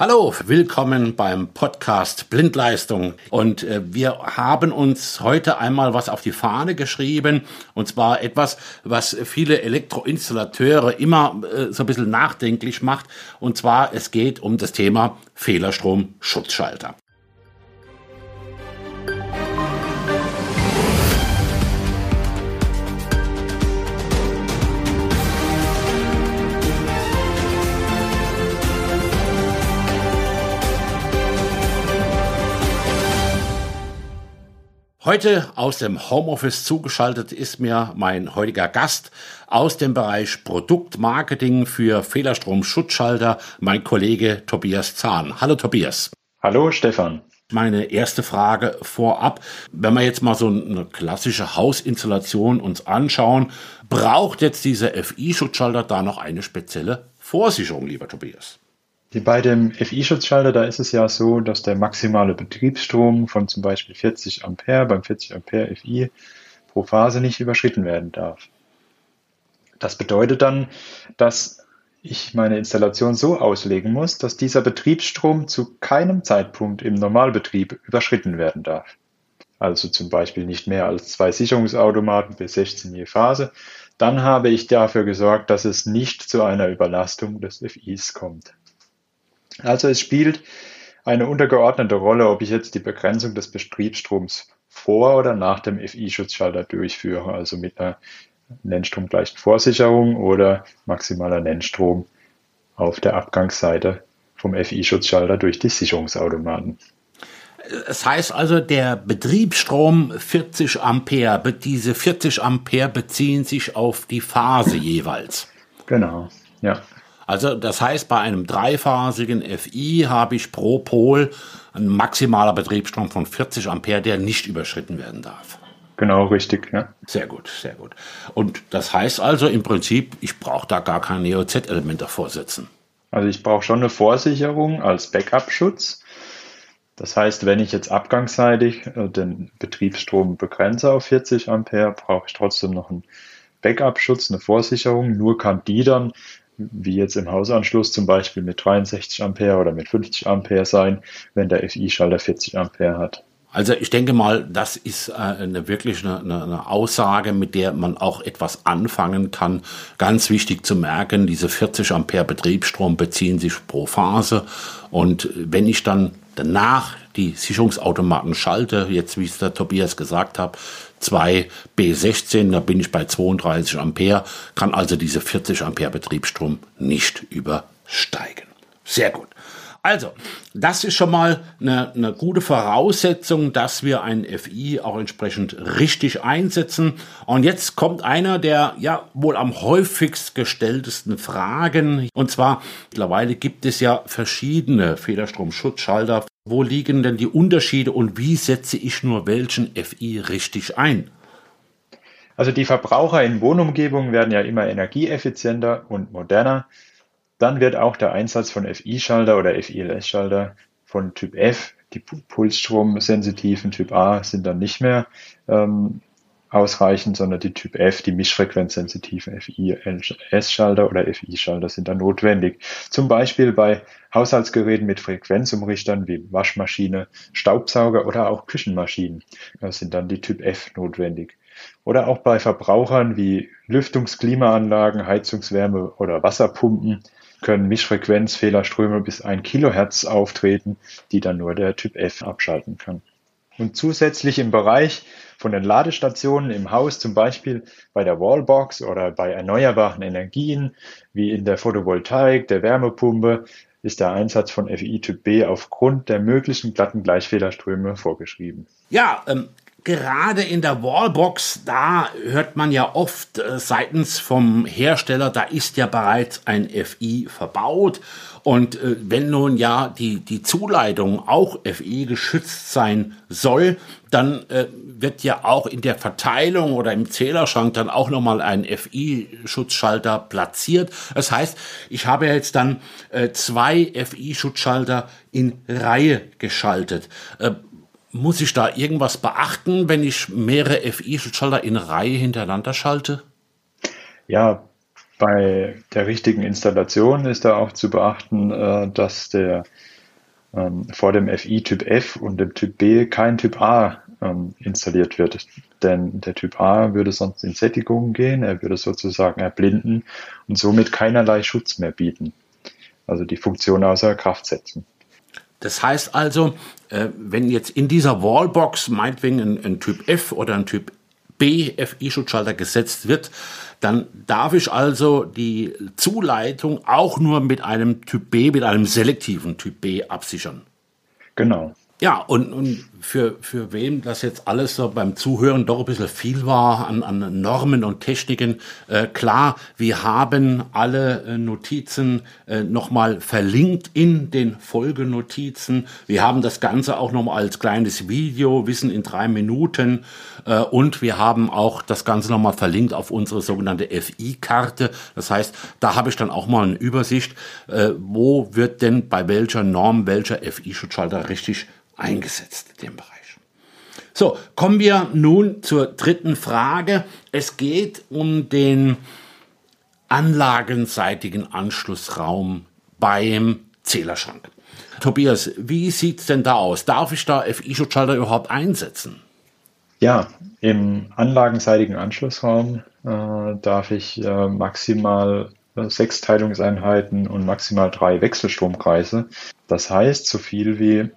Hallo, willkommen beim Podcast Blindleistung. Und äh, wir haben uns heute einmal was auf die Fahne geschrieben. Und zwar etwas, was viele Elektroinstallateure immer äh, so ein bisschen nachdenklich macht. Und zwar, es geht um das Thema Fehlerstrom-Schutzschalter. Heute aus dem Homeoffice zugeschaltet ist mir mein heutiger Gast aus dem Bereich Produktmarketing für Fehlerstrom-Schutzschalter, mein Kollege Tobias Zahn. Hallo Tobias. Hallo Stefan. Meine erste Frage vorab, wenn wir jetzt mal so eine klassische Hausinstallation uns anschauen, braucht jetzt dieser FI-Schutzschalter da noch eine spezielle Vorsicherung, lieber Tobias? Bei dem FI-Schutzschalter, da ist es ja so, dass der maximale Betriebsstrom von zum Beispiel 40 Ampere beim 40 Ampere FI pro Phase nicht überschritten werden darf. Das bedeutet dann, dass ich meine Installation so auslegen muss, dass dieser Betriebsstrom zu keinem Zeitpunkt im Normalbetrieb überschritten werden darf. Also zum Beispiel nicht mehr als zwei Sicherungsautomaten bis 16 je Phase. Dann habe ich dafür gesorgt, dass es nicht zu einer Überlastung des FIs kommt. Also es spielt eine untergeordnete Rolle, ob ich jetzt die Begrenzung des Betriebsstroms vor oder nach dem FI-Schutzschalter durchführe, also mit einer nennstromgleichen Vorsicherung oder maximaler Nennstrom auf der Abgangsseite vom FI-Schutzschalter durch die Sicherungsautomaten. Es heißt also, der Betriebsstrom 40 Ampere, diese 40 Ampere beziehen sich auf die Phase jeweils. Genau, ja. Also das heißt, bei einem dreiphasigen FI habe ich pro Pol ein maximaler Betriebsstrom von 40 Ampere, der nicht überschritten werden darf. Genau, richtig, ja. Sehr gut, sehr gut. Und das heißt also im Prinzip, ich brauche da gar kein EOZ-Element davor setzen. Also ich brauche schon eine Vorsicherung als Backup-Schutz. Das heißt, wenn ich jetzt abgangsseitig äh, den Betriebsstrom begrenze auf 40 Ampere, brauche ich trotzdem noch einen Backup-Schutz, eine Vorsicherung. Nur kann die dann wie jetzt im Hausanschluss zum Beispiel mit 63 Ampere oder mit 50 Ampere sein, wenn der FI-Schalter 40 Ampere hat. Also ich denke mal, das ist äh, eine, wirklich eine, eine, Aussage, mit der man auch etwas anfangen kann. Ganz wichtig zu merken, diese 40 Ampere Betriebsstrom beziehen sich pro Phase. Und wenn ich dann danach die Sicherungsautomaten schalte, jetzt wie es der Tobias gesagt hat, 2 B16, da bin ich bei 32 Ampere, kann also diese 40 Ampere Betriebsstrom nicht übersteigen. Sehr gut. Also, das ist schon mal eine, eine, gute Voraussetzung, dass wir ein FI auch entsprechend richtig einsetzen. Und jetzt kommt einer der ja wohl am häufigst gestelltesten Fragen. Und zwar, mittlerweile gibt es ja verschiedene Federstromschutzschalter. Wo liegen denn die Unterschiede und wie setze ich nur welchen FI richtig ein? Also die Verbraucher in Wohnumgebungen werden ja immer energieeffizienter und moderner. Dann wird auch der Einsatz von FI-Schalter oder FILS-Schalter von Typ F, die pulsstromsensitiven Typ A sind dann nicht mehr ähm, ausreichend, sondern die Typ F, die mischfrequenzsensitiven FILS-Schalter oder FI-Schalter sind dann notwendig. Zum Beispiel bei Haushaltsgeräten mit Frequenzumrichtern wie Waschmaschine, Staubsauger oder auch Küchenmaschinen da sind dann die Typ F notwendig. Oder auch bei Verbrauchern wie Lüftungsklimaanlagen, Heizungswärme oder Wasserpumpen können Mischfrequenzfehlerströme bis 1 Kilohertz auftreten, die dann nur der Typ F abschalten kann. Und zusätzlich im Bereich von den Ladestationen im Haus, zum Beispiel bei der Wallbox oder bei erneuerbaren Energien, wie in der Photovoltaik, der Wärmepumpe, ist der Einsatz von FI Typ B aufgrund der möglichen glatten Gleichfehlerströme vorgeschrieben. Ja, ähm, gerade in der Wallbox, da hört man ja oft äh, seitens vom Hersteller, da ist ja bereits ein FI verbaut. Und äh, wenn nun ja die, die Zuleitung auch FI geschützt sein soll, dann äh, wird ja auch in der Verteilung oder im Zählerschrank dann auch nochmal ein FI-Schutzschalter platziert. Das heißt, ich habe jetzt dann zwei FI-Schutzschalter in Reihe geschaltet. Muss ich da irgendwas beachten, wenn ich mehrere FI-Schalter in Reihe hintereinander schalte? Ja, Bei der richtigen Installation ist da auch zu beachten, äh, dass der ähm, vor dem FI Typ F und dem Typ B kein Typ A ähm, installiert wird. Denn der Typ A würde sonst in Sättigung gehen, er würde sozusagen erblinden und somit keinerlei Schutz mehr bieten. Also die Funktion außer Kraft setzen. Das heißt also, äh, wenn jetzt in dieser Wallbox meinetwegen ein, ein Typ F oder ein Typ B FI-Schutzschalter gesetzt wird, dann darf ich also die Zuleitung auch nur mit einem Typ B, mit einem selektiven Typ B absichern. Genau. Ja, und, und für, für wem das jetzt alles so beim Zuhören doch ein bisschen viel war an, an Normen und Techniken, äh, klar, wir haben alle äh, Notizen äh, nochmal verlinkt in den Folgenotizen. Wir haben das Ganze auch nochmal als kleines Video, Wissen in drei Minuten. Äh, und wir haben auch das Ganze nochmal verlinkt auf unsere sogenannte FI-Karte. Das heißt, da habe ich dann auch mal eine Übersicht, äh, wo wird denn bei welcher Norm welcher FI-Schutzschalter richtig eingesetzt in dem Bereich. So, kommen wir nun zur dritten Frage. Es geht um den anlagenseitigen Anschlussraum beim Zählerschrank. Tobias, wie sieht es denn da aus? Darf ich da FI-Schutzschalter überhaupt einsetzen? Ja, im anlagenseitigen Anschlussraum äh, darf ich äh, maximal äh, sechs Teilungseinheiten und maximal drei Wechselstromkreise. Das heißt, so viel wie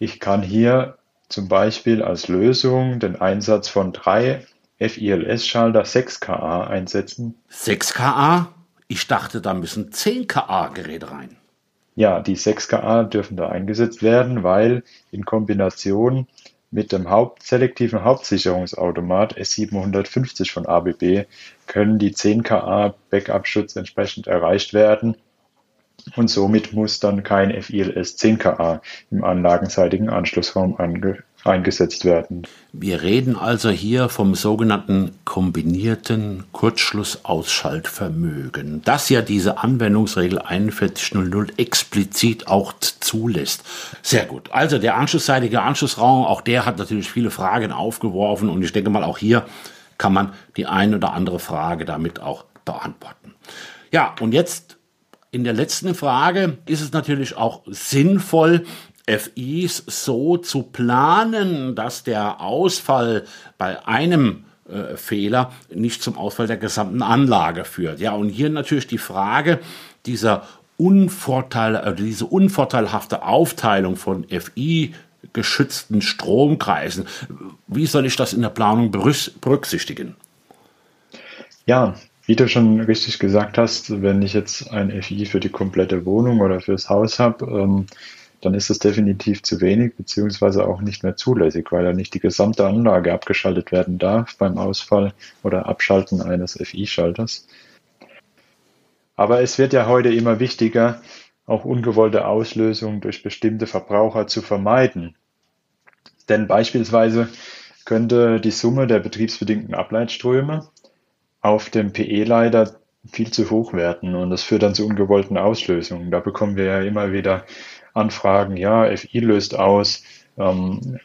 ich kann hier zum Beispiel als Lösung den Einsatz von drei FILS-Schalter 6 kA einsetzen. 6 kA? Ich dachte, da müssen 10 kA Geräte rein. Ja, die 6 kA dürfen da eingesetzt werden, weil in Kombination mit dem Haupt selektiven Hauptsicherungsautomat S750 von ABB können die 10 kA Backup-Schutz entsprechend erreicht werden und somit muss dann kein FILS 10KA im anlagenseitigen Anschlussraum eingesetzt werden. Wir reden also hier vom sogenannten kombinierten Kurzschlussausschaltvermögen, das ja diese Anwendungsregel 4100 explizit auch zulässt. Sehr gut. Also der anschlussseitige Anschlussraum, auch der hat natürlich viele Fragen aufgeworfen und ich denke mal auch hier kann man die ein oder andere Frage damit auch beantworten. Ja, und jetzt in der letzten Frage ist es natürlich auch sinnvoll, FIs so zu planen, dass der Ausfall bei einem äh, Fehler nicht zum Ausfall der gesamten Anlage führt. Ja, und hier natürlich die Frage dieser Unvorteil, also diese unvorteilhafte Aufteilung von FI geschützten Stromkreisen. Wie soll ich das in der Planung berücksichtigen? Ja, wie du schon richtig gesagt hast, wenn ich jetzt ein FI für die komplette Wohnung oder fürs Haus habe, ähm, dann ist das definitiv zu wenig, beziehungsweise auch nicht mehr zulässig, weil ja nicht die gesamte Anlage abgeschaltet werden darf beim Ausfall oder Abschalten eines FI-Schalters. Aber es wird ja heute immer wichtiger, auch ungewollte Auslösungen durch bestimmte Verbraucher zu vermeiden. Denn beispielsweise könnte die Summe der betriebsbedingten Ableitströme auf dem PE-Leiter viel zu hoch werden und das führt dann zu ungewollten Auslösungen. Da bekommen wir ja immer wieder Anfragen, ja, FI löst aus, ähm,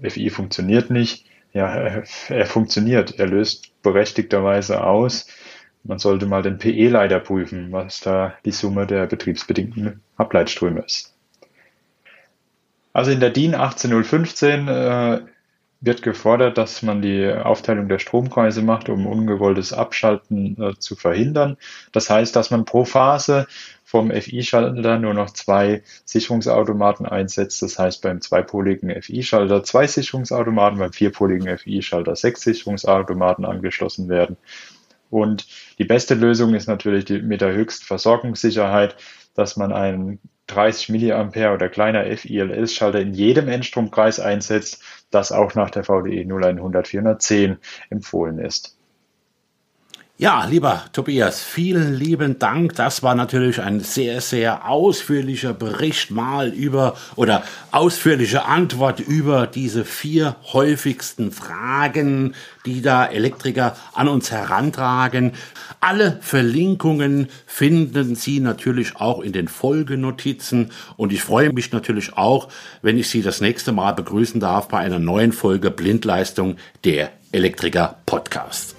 FI funktioniert nicht. Ja, er, er funktioniert, er löst berechtigterweise aus. Man sollte mal den PE-Leiter prüfen, was da die Summe der betriebsbedingten Ableitströme ist. Also in der DIN 18015 äh, wird gefordert, dass man die Aufteilung der Stromkreise macht, um ungewolltes Abschalten äh, zu verhindern. Das heißt, dass man pro Phase vom FI-Schalter nur noch zwei Sicherungsautomaten einsetzt. Das heißt, beim zweipoligen FI-Schalter zwei Sicherungsautomaten, beim vierpoligen FI-Schalter sechs Sicherungsautomaten angeschlossen werden. Und die beste Lösung ist natürlich die, mit der Höchstversorgungssicherheit, dass man einen 30 Milliampere oder kleiner FILS-Schalter in jedem Endstromkreis einsetzt, das auch nach der VDE 0100 410 empfohlen ist. Ja, lieber Tobias, vielen lieben Dank. Das war natürlich ein sehr, sehr ausführlicher Bericht mal über oder ausführliche Antwort über diese vier häufigsten Fragen, die da Elektriker an uns herantragen. Alle Verlinkungen finden Sie natürlich auch in den Folgenotizen und ich freue mich natürlich auch, wenn ich Sie das nächste Mal begrüßen darf bei einer neuen Folge Blindleistung der Elektriker Podcast.